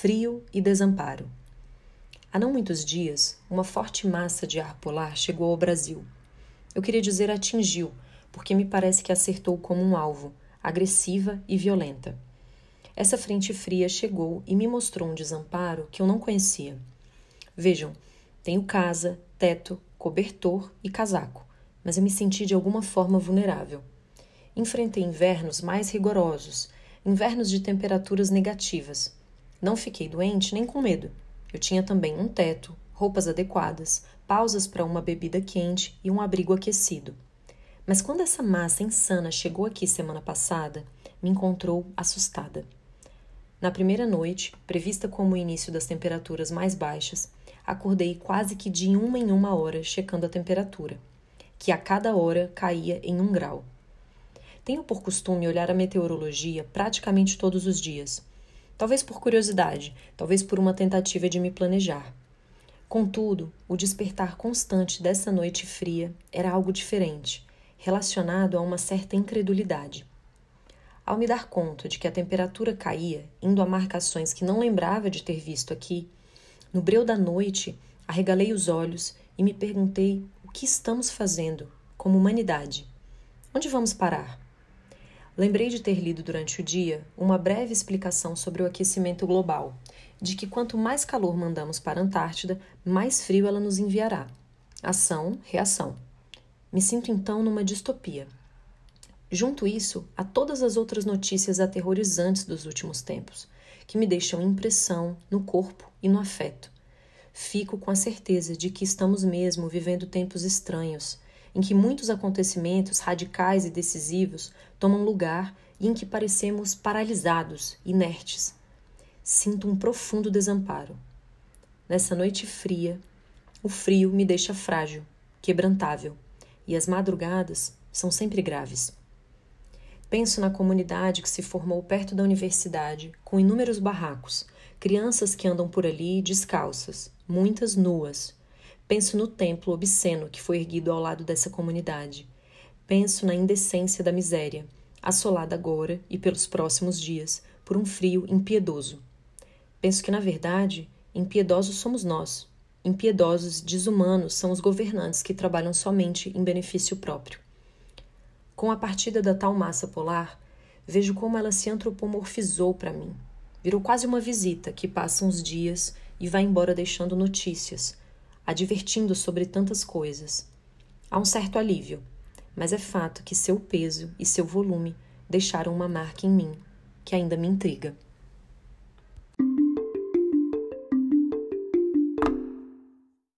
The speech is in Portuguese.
frio e desamparo. Há não muitos dias, uma forte massa de ar polar chegou ao Brasil. Eu queria dizer atingiu, porque me parece que acertou como um alvo, agressiva e violenta. Essa frente fria chegou e me mostrou um desamparo que eu não conhecia. Vejam, tenho casa, teto, cobertor e casaco, mas eu me senti de alguma forma vulnerável. Enfrentei invernos mais rigorosos, invernos de temperaturas negativas. Não fiquei doente nem com medo. Eu tinha também um teto, roupas adequadas, pausas para uma bebida quente e um abrigo aquecido. Mas quando essa massa insana chegou aqui semana passada, me encontrou assustada. Na primeira noite, prevista como o início das temperaturas mais baixas, acordei quase que de uma em uma hora checando a temperatura, que a cada hora caía em um grau. Tenho por costume olhar a meteorologia praticamente todos os dias Talvez por curiosidade, talvez por uma tentativa de me planejar. Contudo, o despertar constante dessa noite fria era algo diferente, relacionado a uma certa incredulidade. Ao me dar conta de que a temperatura caía, indo a marcações que não lembrava de ter visto aqui, no breu da noite, arregalei os olhos e me perguntei o que estamos fazendo como humanidade. Onde vamos parar? Lembrei de ter lido durante o dia uma breve explicação sobre o aquecimento global, de que quanto mais calor mandamos para a Antártida, mais frio ela nos enviará. Ação, reação. Me sinto então numa distopia. Junto isso a todas as outras notícias aterrorizantes dos últimos tempos, que me deixam impressão no corpo e no afeto. Fico com a certeza de que estamos mesmo vivendo tempos estranhos em que muitos acontecimentos radicais e decisivos tomam lugar e em que parecemos paralisados, inertes. Sinto um profundo desamparo. Nessa noite fria, o frio me deixa frágil, quebrantável, e as madrugadas são sempre graves. Penso na comunidade que se formou perto da universidade, com inúmeros barracos, crianças que andam por ali descalças, muitas nuas, Penso no templo obsceno que foi erguido ao lado dessa comunidade. Penso na indecência da miséria, assolada agora e pelos próximos dias por um frio impiedoso. Penso que, na verdade, impiedosos somos nós. Impiedosos, desumanos são os governantes que trabalham somente em benefício próprio. Com a partida da tal massa polar, vejo como ela se antropomorfizou para mim. Virou quase uma visita que passa uns dias e vai embora deixando notícias, advertindo sobre tantas coisas. Há um certo alívio, mas é fato que seu peso e seu volume deixaram uma marca em mim que ainda me intriga.